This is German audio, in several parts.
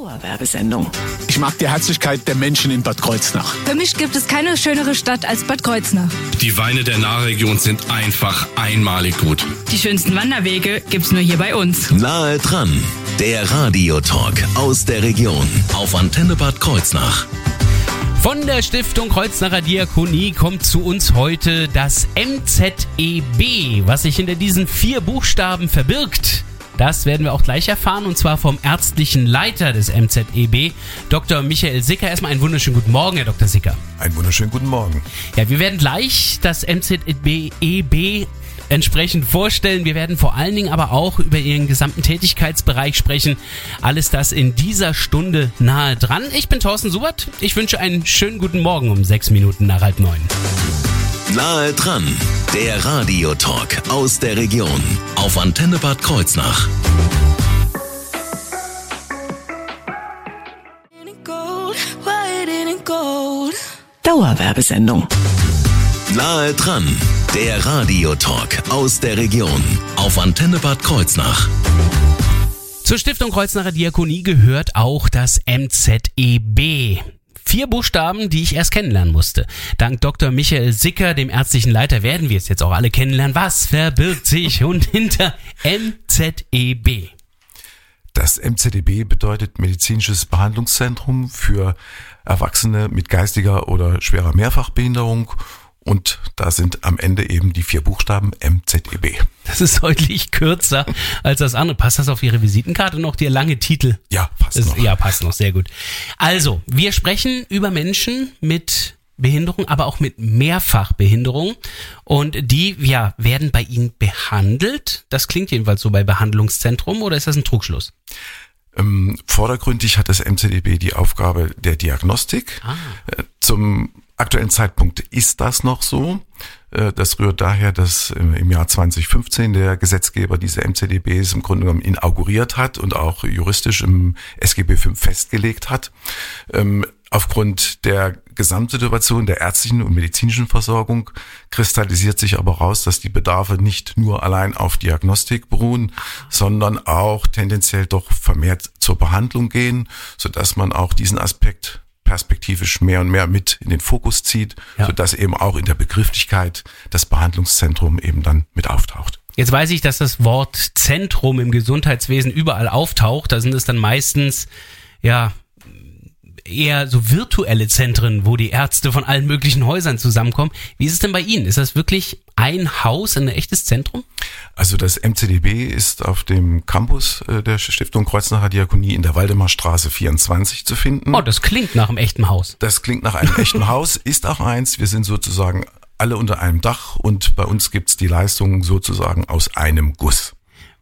Dauerwerbesendung. Ich mag die Herzlichkeit der Menschen in Bad Kreuznach. Für mich gibt es keine schönere Stadt als Bad Kreuznach. Die Weine der Nahregion sind einfach einmalig gut. Die schönsten Wanderwege gibt's nur hier bei uns. Nahe dran, der Radiotalk aus der Region auf Antenne Bad Kreuznach. Von der Stiftung Kreuznacher Diakonie kommt zu uns heute das MZEB. Was sich hinter diesen vier Buchstaben verbirgt, das werden wir auch gleich erfahren und zwar vom ärztlichen Leiter des MZEB, Dr. Michael Sicker. Erstmal einen wunderschönen guten Morgen, Herr Dr. Sicker. Einen wunderschönen guten Morgen. Ja, wir werden gleich das MZEB entsprechend vorstellen. Wir werden vor allen Dingen aber auch über Ihren gesamten Tätigkeitsbereich sprechen. Alles das in dieser Stunde nahe dran. Ich bin Thorsten Subert. Ich wünsche einen schönen guten Morgen um sechs Minuten nach halb neun. Nahe dran, der Radiotalk aus der Region auf Antenne Bad Kreuznach. Dauerwerbesendung. Nahe dran, der Radiotalk aus der Region auf Antenne Bad Kreuznach. Zur Stiftung Kreuznacher Diakonie gehört auch das MZEB. Vier Buchstaben, die ich erst kennenlernen musste. Dank Dr. Michael Sicker, dem ärztlichen Leiter, werden wir es jetzt auch alle kennenlernen. Was verbirgt sich und hinter MZEB? Das MZEB bedeutet Medizinisches Behandlungszentrum für Erwachsene mit geistiger oder schwerer Mehrfachbehinderung und da sind am Ende eben die vier Buchstaben MZEB. Das ist deutlich kürzer als das andere. Passt das auf Ihre Visitenkarte noch, der lange Titel? Ja, passt Das- noch. Ja, passt noch, sehr gut. Also, wir sprechen über Menschen mit Behinderung, aber auch mit Mehrfachbehinderung. Und die, ja, werden bei Ihnen behandelt. Das klingt jedenfalls so bei Behandlungszentrum oder ist das ein Trugschluss? Ähm, vordergründig hat das MZEB die Aufgabe der Diagnostik. Äh, Zum aktuellen Zeitpunkt ist das noch so. Äh, Das rührt daher, dass äh, im Jahr 2015 der Gesetzgeber diese MZDBs im Grunde genommen inauguriert hat und auch juristisch im SGB V festgelegt hat. Ähm, Aufgrund der Gesamtsituation der ärztlichen und medizinischen Versorgung kristallisiert sich aber raus, dass die Bedarfe nicht nur allein auf Diagnostik beruhen, sondern auch tendenziell doch vermehrt zur Behandlung gehen, sodass man auch diesen Aspekt perspektivisch mehr und mehr mit in den Fokus zieht, Ja. sodass eben auch in der Begrifflichkeit das Behandlungszentrum eben dann mit auftaucht. Jetzt weiß ich, dass das Wort Zentrum im Gesundheitswesen überall auftaucht. Da sind es dann meistens, ja, eher so virtuelle Zentren, wo die Ärzte von allen möglichen Häusern zusammenkommen. Wie ist es denn bei Ihnen? Ist das wirklich ein Haus, ein echtes Zentrum? Also das MCDB ist auf dem Campus äh, der Stiftung Kreuznacher Diakonie in der Waldemarstraße 24 zu finden. Oh, das klingt nach einem echten Haus. Das klingt nach einem echten Haus, ist auch eins. Wir sind sozusagen alle unter einem Dach und bei uns gibt's die Leistungen sozusagen aus einem Guss.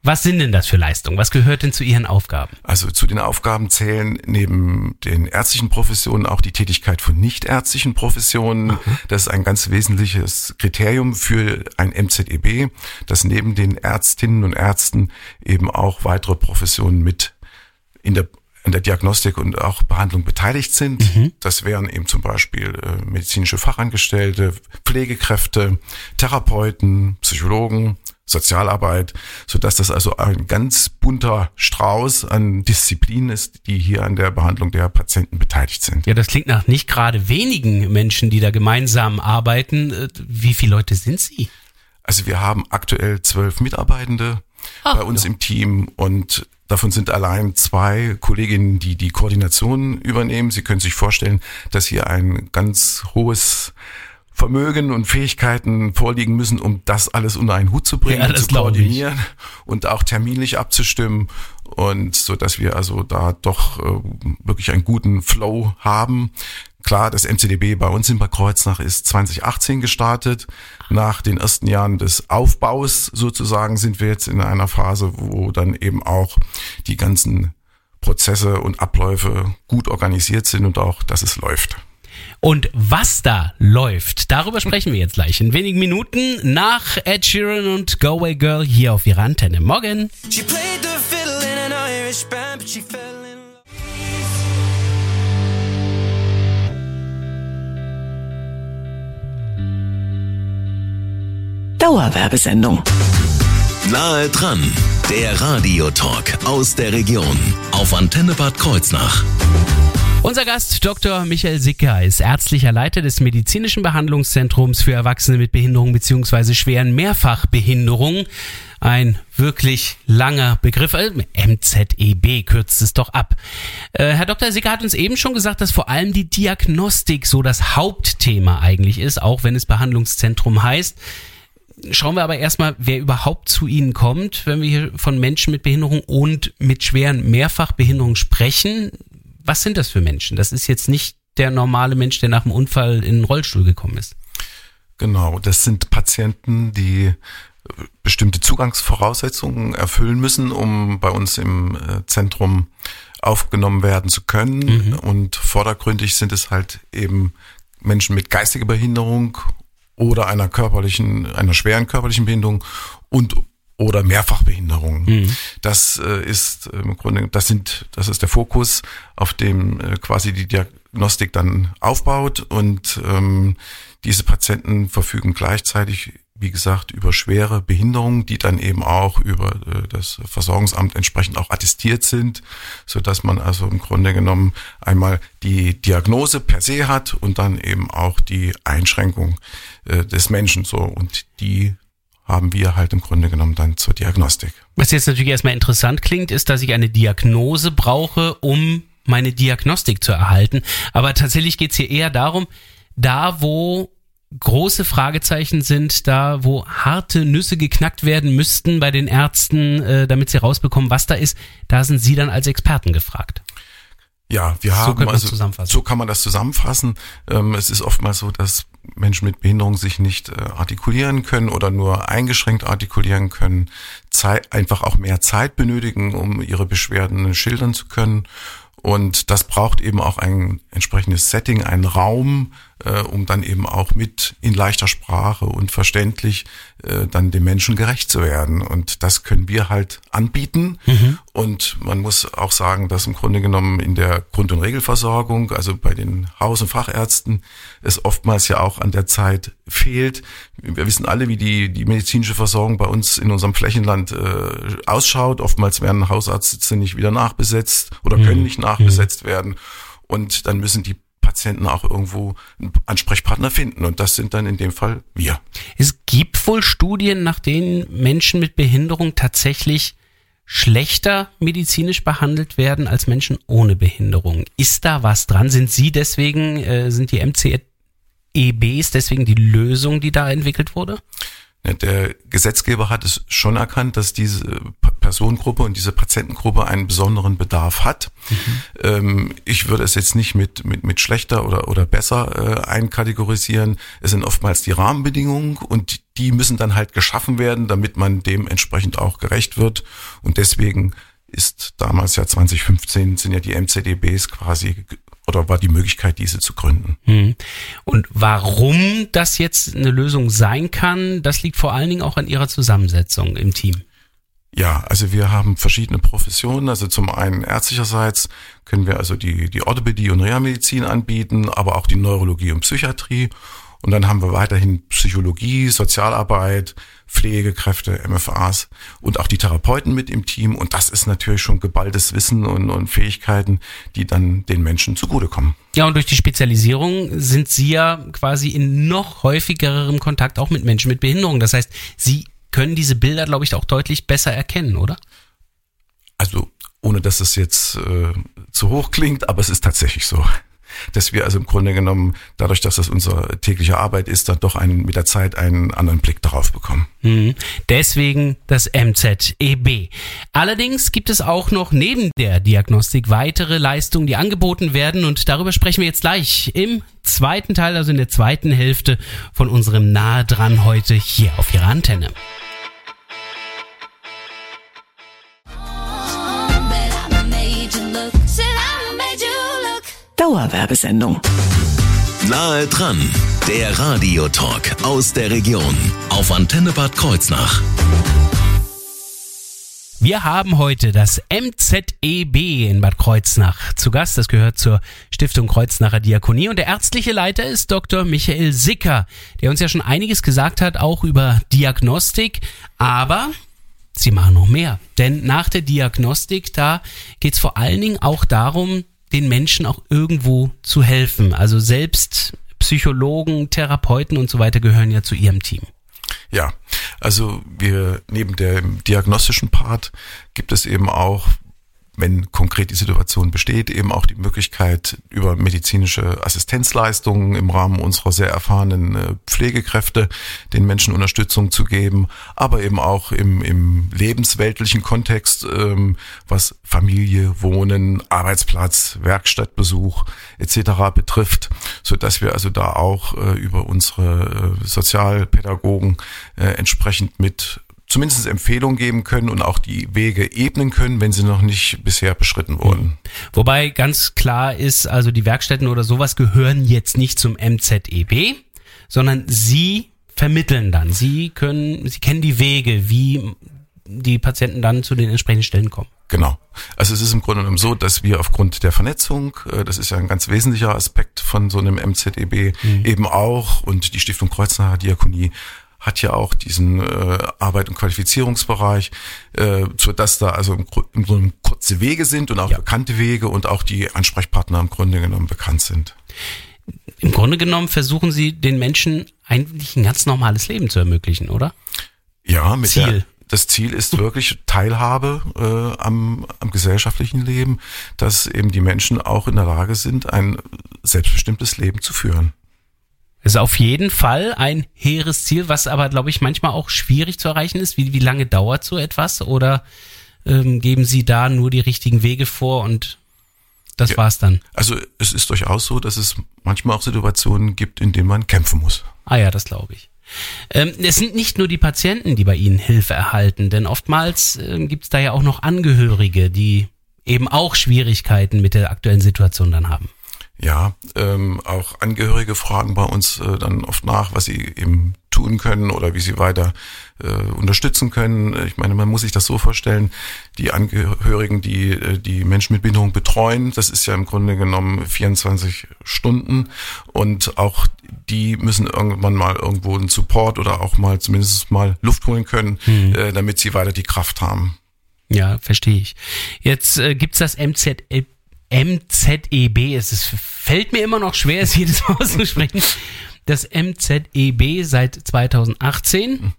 Was sind denn das für Leistungen? Was gehört denn zu Ihren Aufgaben? Also zu den Aufgaben zählen neben den ärztlichen Professionen auch die Tätigkeit von nichtärztlichen Professionen. Das ist ein ganz wesentliches Kriterium für ein MZEB, dass neben den Ärztinnen und Ärzten eben auch weitere Professionen mit in der in der Diagnostik und auch Behandlung beteiligt sind. Das wären eben zum Beispiel äh, medizinische Fachangestellte, Pflegekräfte, Therapeuten, Psychologen, Sozialarbeit, so dass das also ein ganz bunter Strauß an Disziplinen ist, die hier an der Behandlung der Patienten beteiligt sind. Ja, das klingt nach nicht gerade wenigen Menschen, die da gemeinsam arbeiten. Äh, Wie viele Leute sind Sie? Also wir haben aktuell zwölf Mitarbeitende bei uns im Team und davon sind allein zwei Kolleginnen, die die Koordination übernehmen. Sie können sich vorstellen, dass hier ein ganz hohes Vermögen und Fähigkeiten vorliegen müssen, um das alles unter einen Hut zu bringen, Ja, zu koordinieren und auch terminlich abzustimmen und so, dass wir also da doch äh, wirklich einen guten Flow haben. Klar, das MCDB bei uns in Bad Kreuznach ist 2018 gestartet. Nach den ersten Jahren des Aufbaus sozusagen sind wir jetzt in einer Phase, wo dann eben auch die ganzen Prozesse und Abläufe gut organisiert sind und auch, dass es läuft. Und was da läuft, darüber sprechen wir jetzt gleich in wenigen Minuten nach Ed Sheeran und Go Away Girl hier auf ihrer Antenne. Morgen. Dauerwerbesendung. Nahe dran, Der Radiotalk aus der Region auf Antenne Bad Kreuznach. Unser Gast Dr. Michael Sicker ist ärztlicher Leiter des medizinischen Behandlungszentrums für Erwachsene mit Behinderung bzw. schweren Mehrfachbehinderungen. Ein wirklich langer Begriff. äh, MZEB kürzt es doch ab. Äh, Herr Dr. Sicker hat uns eben schon gesagt, dass vor allem die Diagnostik so das Hauptthema eigentlich ist, auch wenn es Behandlungszentrum heißt. Schauen wir aber erstmal, wer überhaupt zu Ihnen kommt, wenn wir hier von Menschen mit Behinderung und mit schweren Mehrfachbehinderungen sprechen. Was sind das für Menschen? Das ist jetzt nicht der normale Mensch, der nach dem Unfall in den Rollstuhl gekommen ist. Genau, das sind Patienten, die äh, bestimmte Zugangsvoraussetzungen erfüllen müssen, um bei uns im äh, Zentrum aufgenommen werden zu können. Und vordergründig sind es halt eben Menschen mit geistiger Behinderung oder einer körperlichen, einer schweren körperlichen Behinderung und oder Mehrfachbehinderung. Das äh, ist äh, im Grunde, das sind, das ist der Fokus, auf dem äh, quasi die Diagnostik dann aufbaut und ähm, diese Patienten verfügen gleichzeitig, wie gesagt, über schwere Behinderungen, die dann eben auch über äh, das Versorgungsamt entsprechend auch attestiert sind, so dass man also im Grunde genommen einmal die Diagnose per se hat und dann eben auch die Einschränkung äh, des Menschen so und die haben wir halt im Grunde genommen dann zur Diagnostik. Was jetzt natürlich erstmal interessant klingt, ist, dass ich eine Diagnose brauche, um meine Diagnostik zu erhalten. Aber tatsächlich geht's hier eher darum, da wo große Fragezeichen sind, da wo harte Nüsse geknackt werden müssten bei den Ärzten, äh, damit sie rausbekommen, was da ist, da sind Sie dann als Experten gefragt. Ja, wir So haben man also so kann man das zusammenfassen. Ähm, es ist oftmals so, dass Menschen mit Behinderung sich nicht äh, artikulieren können oder nur eingeschränkt artikulieren können, Zeit, einfach auch mehr Zeit benötigen, um ihre Beschwerden schildern zu können. Und das braucht eben auch ein entsprechendes Setting, einen Raum, äh, um dann eben auch mit in leichter Sprache und verständlich äh, dann dem Menschen gerecht zu werden. Und das können wir halt anbieten. Und man muss auch sagen, dass im Grunde genommen in der Grund- und Regelversorgung, also bei den Haus- und Fachärzten, es oftmals ja auch an der Zeit fehlt. Wir wissen alle, wie die, die medizinische Versorgung bei uns in unserem Flächenland äh, ausschaut. Oftmals werden Hausarztsitze nicht wieder nachbesetzt oder können nicht nachbesetzt werden. Und dann müssen die Patienten auch irgendwo einen Ansprechpartner finden. Und das sind dann in dem Fall wir. Es gibt wohl Studien, nach denen Menschen mit Behinderung tatsächlich schlechter medizinisch behandelt werden als Menschen ohne Behinderung. Ist da was dran? Sind Sie deswegen, äh, sind die MCEBs deswegen die Lösung, die da entwickelt wurde? Ja, Der Gesetzgeber hat es schon erkannt, dass diese Pa- Personengruppe und diese Patientengruppe einen besonderen Bedarf hat. Ähm, ich würde es jetzt nicht mit, mit, mit schlechter oder, oder besser äh, einkategorisieren. Es sind oftmals die Rahmenbedingungen und die müssen dann halt geschaffen werden, damit man dem entsprechend auch gerecht wird. Und deswegen ist damals ja 2015 sind ja die MCDBs quasi oder war die Möglichkeit, diese zu gründen. Hm. Und warum das jetzt eine Lösung sein kann, das liegt vor allen Dingen auch an Ihrer Zusammensetzung im Team. Ja, also wir haben verschiedene Professionen. Also zum einen ärztlicherseits können wir also die, die Orthopädie und Reha-Medizin anbieten, aber auch die Neurologie und Psychiatrie. Und dann haben wir weiterhin Psychologie, Sozialarbeit, Pflegekräfte, MFAs und auch die Therapeuten mit im Team. Und das ist natürlich schon geballtes Wissen und, und Fähigkeiten, die dann den Menschen zugutekommen. Ja, und durch die Spezialisierung sind Sie ja quasi in noch häufigerem Kontakt auch mit Menschen mit Behinderung. Das heißt, Sie können diese Bilder, glaube ich, auch deutlich besser erkennen, oder? Also ohne dass es jetzt äh, zu hoch klingt, aber es ist tatsächlich so. Dass wir also im Grunde genommen, dadurch, dass das unsere tägliche Arbeit ist, dann doch einen, mit der Zeit einen anderen Blick darauf bekommen. Mhm. Deswegen das MZEB. Allerdings gibt es auch noch neben der Diagnostik weitere Leistungen, die angeboten werden und darüber sprechen wir jetzt gleich im zweiten Teil, also in der zweiten Hälfte von unserem Nahe dran heute hier auf Ihrer Antenne. Dauerwerbesendung. Nahe dran, der Radiotalk aus der Region auf Antenne Bad Kreuznach. Wir haben heute das MZEB in Bad Kreuznach zu Gast. Das gehört zur Stiftung Kreuznacher Diakonie und der ärztliche Leiter ist Dr. Michael Sicker, der uns ja schon einiges gesagt hat, auch über Diagnostik. Aber Sie machen noch mehr. Denn nach der Diagnostik, da geht es vor allen Dingen auch darum, den Menschen auch irgendwo zu helfen. Also selbst Psychologen, Therapeuten und so weiter gehören ja zu Ihrem Team. Ja, also wir neben dem diagnostischen Part gibt es eben auch wenn konkret die Situation besteht, eben auch die Möglichkeit, über medizinische Assistenzleistungen im Rahmen unserer sehr erfahrenen äh, Pflegekräfte den Menschen Unterstützung zu geben, aber eben auch im, im lebensweltlichen Kontext, ähm, was Familie, Wohnen, Arbeitsplatz, Werkstattbesuch etc. betrifft, so dass wir also da auch äh, über unsere äh, Sozialpädagogen äh, entsprechend mit zumindest Empfehlungen geben können und auch die Wege ebnen können, wenn sie noch nicht bisher beschritten wurden. Mhm. Wobei ganz klar ist, also die Werkstätten oder sowas gehören jetzt nicht zum MZEB, sondern sie vermitteln dann. Sie können, sie kennen die Wege, wie die Patienten dann zu den entsprechenden Stellen kommen. Genau. Also es ist im Grunde genommen so, dass wir aufgrund der Vernetzung, äh, das ist ja ein ganz wesentlicher Aspekt von so einem MZEB, mhm. eben auch und die Stiftung Kreuznacher Diakonie hat ja auch diesen äh, Arbeit- und Qualifizierungsbereich, äh, so dass da also im, im Grunde kurze Wege sind und auch ja. bekannte Wege und auch die Ansprechpartner im Grunde genommen bekannt sind. Im Grunde genommen versuchen Sie den Menschen eigentlich ein ganz normales Leben zu ermöglichen, oder? Ja, mit Ziel. Der, das Ziel ist wirklich Teilhabe äh, am, am gesellschaftlichen Leben, dass eben die Menschen auch in der Lage sind, ein selbstbestimmtes Leben zu führen. Ist auf jeden Fall ein hehres Ziel, was aber, glaube ich, manchmal auch schwierig zu erreichen ist. Wie, wie lange dauert so etwas? Oder ähm, geben Sie da nur die richtigen Wege vor und das ja, war's dann? Also es ist durchaus so, dass es manchmal auch Situationen gibt, in denen man kämpfen muss. Ah ja, das glaube ich. Ähm, es sind nicht nur die Patienten, die bei Ihnen Hilfe erhalten, denn oftmals äh, gibt es da ja auch noch Angehörige, die eben auch Schwierigkeiten mit der aktuellen Situation dann haben. Ja, ähm, auch Angehörige fragen bei uns äh, dann oft nach, was sie eben tun können oder wie sie weiter äh, unterstützen können. Ich meine, man muss sich das so vorstellen, die Angehörigen, die äh, die Menschen mit Behinderung betreuen, das ist ja im Grunde genommen 24 Stunden und auch die müssen irgendwann mal irgendwo einen Support oder auch mal zumindest mal Luft holen können, hm. äh, damit sie weiter die Kraft haben. Ja, verstehe ich. Jetzt äh, gibt's das MZL MZEB, es ist, fällt mir immer noch schwer, es jedes Mal auszusprechen. Das MZEB seit 2018.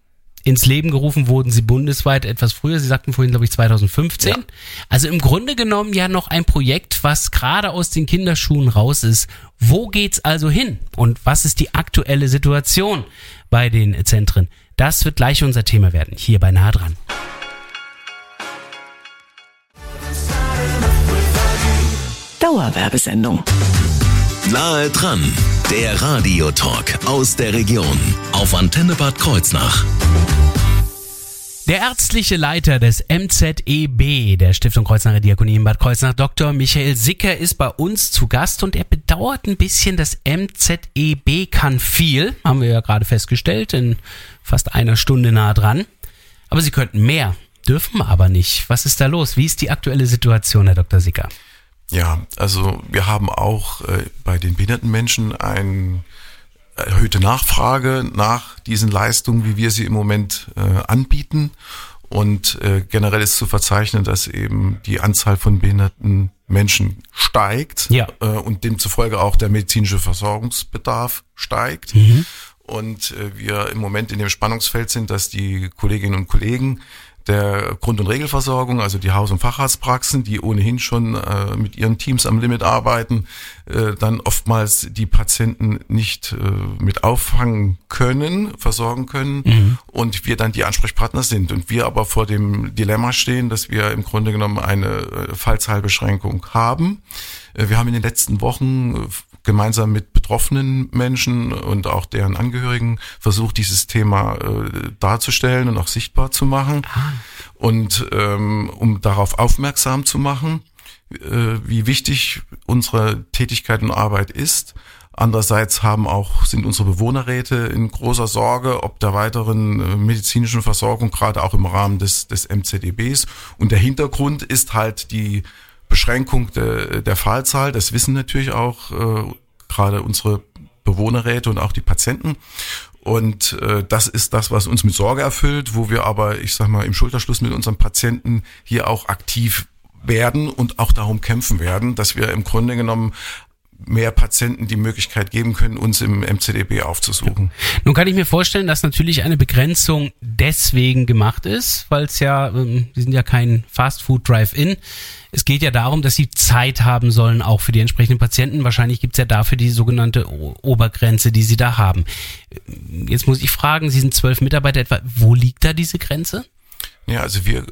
Ins Leben gerufen wurden sie bundesweit etwas früher. Sie sagten vorhin, glaube ich, 2015. Ja. Also im Grunde genommen ja noch ein Projekt, was gerade aus den Kinderschuhen raus ist. Wo geht's also hin? Und was ist die aktuelle Situation bei den Zentren? Das wird gleich unser Thema werden, hier bei Nah dran. Dauerwerbesendung. Nahe dran, der Radiotalk aus der Region auf Antenne Bad Kreuznach. Der ärztliche Leiter des MZEB, der Stiftung Kreuznacher Diakonie in Bad Kreuznach, Dr. Michael Sicker, ist bei uns zu Gast und er bedauert ein bisschen, das MZEB kann viel, haben wir ja gerade festgestellt, in fast einer Stunde nah dran. Aber sie könnten mehr, dürfen aber nicht. Was ist da los? Wie ist die aktuelle Situation, Herr Dr. Sicker? Ja, also wir haben auch äh, bei den behinderten Menschen eine erhöhte Nachfrage nach diesen Leistungen, wie wir sie im Moment äh, anbieten. Und äh, generell ist zu verzeichnen, dass eben die Anzahl von behinderten Menschen steigt ja. äh, und demzufolge auch der medizinische Versorgungsbedarf steigt. Mhm. Und äh, wir im Moment in dem Spannungsfeld sind, dass die Kolleginnen und Kollegen der Grund- und Regelversorgung, also die Haus- und Facharztpraxen, die ohnehin schon äh, mit ihren Teams am Limit arbeiten, äh, dann oftmals die Patienten nicht äh, mit auffangen können, versorgen können mhm. und wir dann die Ansprechpartner sind. Und wir aber vor dem Dilemma stehen, dass wir im Grunde genommen eine äh, Fallzahlbeschränkung haben. Äh, wir haben in den letzten Wochen gemeinsam mit betroffenen Menschen und auch deren Angehörigen versucht, dieses Thema äh, darzustellen und auch sichtbar zu machen. Ah. Und ähm, um darauf aufmerksam zu machen, äh, wie wichtig unsere Tätigkeit und Arbeit ist. Andererseits haben auch, sind unsere Bewohnerräte in großer Sorge, ob der weiteren äh, medizinischen Versorgung, gerade auch im Rahmen des, des MCDBs. Und der Hintergrund ist halt die Beschränkung de, der Fallzahl, das wissen natürlich auch äh, gerade unsere Bewohnerräte und auch die Patienten. Und äh, das ist das, was uns mit Sorge erfüllt, wo wir aber, ich sag mal, im Schulterschluss mit unseren Patienten hier auch aktiv werden und auch darum kämpfen werden, dass wir im Grunde genommen mehr Patienten die Möglichkeit geben können, uns im MCDB aufzusuchen. Nun kann ich mir vorstellen, dass natürlich eine Begrenzung deswegen gemacht ist, weil es ja, ähm, Sie sind ja kein Fast Food Drive-In. Es geht ja darum, dass Sie Zeit haben sollen, auch für die entsprechenden Patienten. Wahrscheinlich gibt es ja dafür die sogenannte Obergrenze, die Sie da haben. Jetzt muss ich fragen, Sie sind zwölf Mitarbeiter etwa. Wo liegt da diese Grenze? Ja, also wir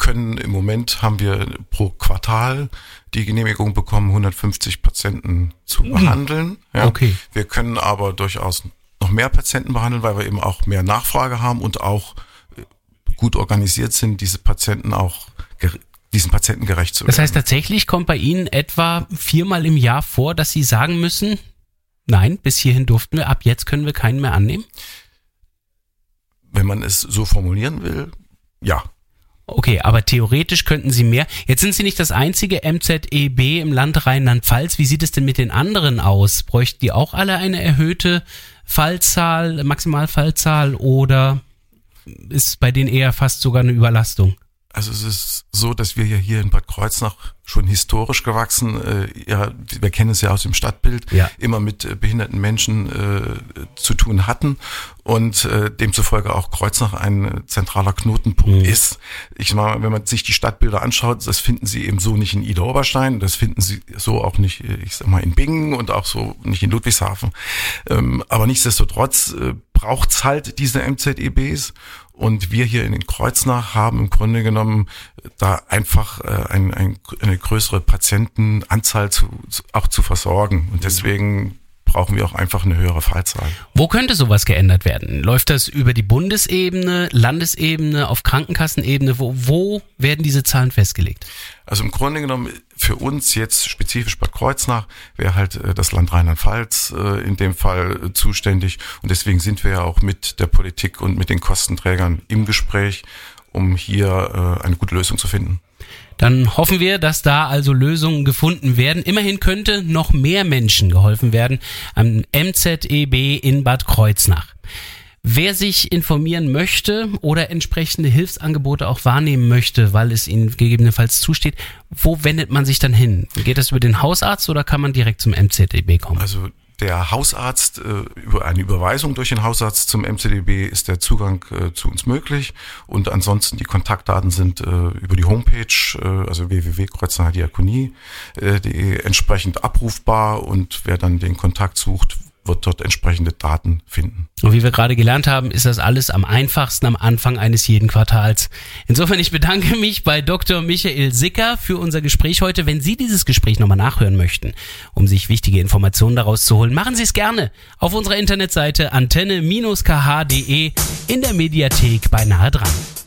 können im Moment haben wir pro Quartal die Genehmigung bekommen, 150 Patienten zu behandeln. Ja. Okay. Wir können aber durchaus noch mehr Patienten behandeln, weil wir eben auch mehr Nachfrage haben und auch äh, gut organisiert sind, diese Patienten auch diesen Patienten gerecht zu werden. Das heißt, tatsächlich kommt bei Ihnen etwa viermal im Jahr vor, dass Sie sagen müssen, nein, bis hierhin durften wir, ab jetzt können wir keinen mehr annehmen? wenn man es so formulieren will, ja. Okay, aber theoretisch könnten Sie mehr. Jetzt sind Sie nicht das einzige MZEB im Land Rheinland-Pfalz. Wie sieht es denn mit den anderen aus? Bräuchten die auch alle eine erhöhte Fallzahl, Maximalfallzahl oder ist bei denen eher fast sogar eine Überlastung? Also es ist so, dass wir ja hier in Bad Kreuznach schon historisch gewachsen, äh, ja, wir kennen es ja aus dem Stadtbild, Ja. immer mit äh, behinderten Menschen äh, zu tun hatten und äh, demzufolge auch Kreuznach ein äh, zentraler Knotenpunkt ist. Ich meine, wenn man sich die Stadtbilder anschaut, das finden Sie eben so nicht in Ida Oberstein, das finden Sie so auch nicht, äh, ich sag mal, in Bingen und auch so nicht in Ludwigshafen. Ähm, aber nichtsdestotrotz äh, braucht's halt diese MZEBs und wir hier in den Kreuznach haben im Grunde genommen da einfach äh, ein, ein, eine größere Patientenanzahl zu, zu, auch zu versorgen. Und deswegen brauchen wir auch einfach eine höhere Fallzahl. Wo könnte sowas geändert werden? Läuft das über die Bundesebene, Landesebene, auf Krankenkassenebene? Wo, wo werden diese Zahlen festgelegt? Also im Grunde genommen für uns jetzt spezifisch Bad Kreuznach wäre halt äh, das Land Rheinland-Pfalz äh, in dem Fall äh, zuständig. Und deswegen sind wir ja auch mit der Politik und mit den Kostenträgern im Gespräch, um hier eine gute Lösung zu finden. Dann hoffen wir, dass da also Lösungen gefunden werden. Immerhin könnte noch mehr Menschen geholfen werden am MZEB in Bad Kreuznach. Wer sich informieren möchte oder entsprechende Hilfsangebote auch wahrnehmen möchte, weil es ihnen gegebenenfalls zusteht, wo wendet man sich dann hin? Geht das über den Hausarzt oder kann man direkt zum MZEB kommen? Also der Hausarzt, äh, über eine Überweisung durch den Hausarzt zum MCDB ist der Zugang äh, zu uns möglich. Und ansonsten die Kontaktdaten sind äh, über die Homepage, also www.kreuznacherdiakonie.de entsprechend abrufbar. Und wer dann den Kontakt sucht, wird dort entsprechende Daten finden. Und wie wir gerade gelernt haben, ist das alles am einfachsten am Anfang eines jeden Quartals. Insofern, ich bedanke mich bei Dr. Michael Sicker für unser Gespräch heute. Wenn Sie dieses Gespräch nochmal nachhören möchten, um sich wichtige Informationen daraus zu holen, machen Sie es gerne auf unserer Internetseite antenne-kh.de in der Mediathek bei Nahe dran.